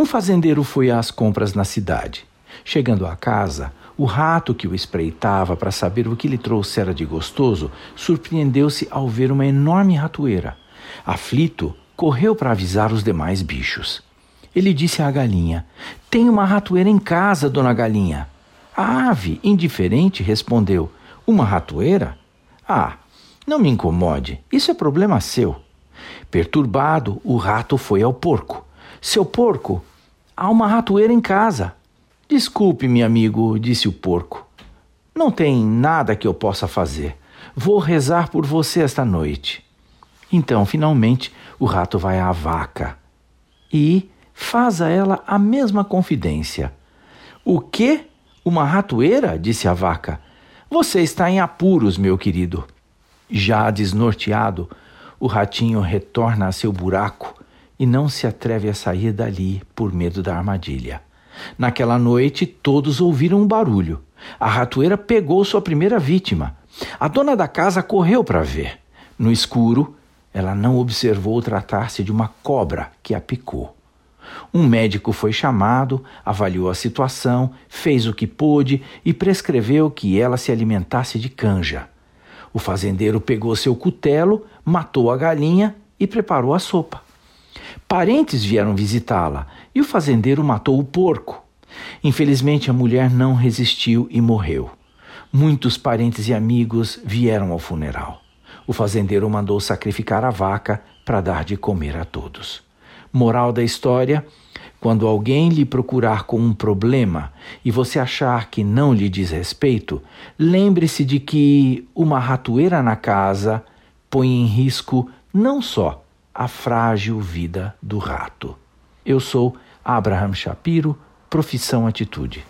Um fazendeiro foi às compras na cidade. Chegando à casa, o rato que o espreitava para saber o que lhe trouxera de gostoso surpreendeu-se ao ver uma enorme ratoeira. Aflito, correu para avisar os demais bichos. Ele disse à galinha: Tem uma ratoeira em casa, dona galinha. A ave, indiferente, respondeu: Uma ratoeira? Ah, não me incomode, isso é problema seu. Perturbado, o rato foi ao porco. Seu porco, há uma ratoeira em casa. Desculpe, meu amigo, disse o porco. Não tem nada que eu possa fazer. Vou rezar por você esta noite. Então, finalmente, o rato vai à vaca e faz a ela a mesma confidência. O quê? Uma ratoeira? disse a vaca. Você está em apuros, meu querido. Já desnorteado, o ratinho retorna a seu buraco e não se atreve a sair dali por medo da armadilha. Naquela noite, todos ouviram um barulho. A ratoeira pegou sua primeira vítima. A dona da casa correu para ver. No escuro, ela não observou tratar-se de uma cobra que a picou. Um médico foi chamado, avaliou a situação, fez o que pôde e prescreveu que ela se alimentasse de canja. O fazendeiro pegou seu cutelo, matou a galinha e preparou a sopa. Parentes vieram visitá-la e o fazendeiro matou o porco. Infelizmente, a mulher não resistiu e morreu. Muitos parentes e amigos vieram ao funeral. O fazendeiro mandou sacrificar a vaca para dar de comer a todos. Moral da história: quando alguém lhe procurar com um problema e você achar que não lhe diz respeito, lembre-se de que uma ratoeira na casa põe em risco não só a frágil vida do rato. Eu sou Abraham Shapiro, profissão atitude.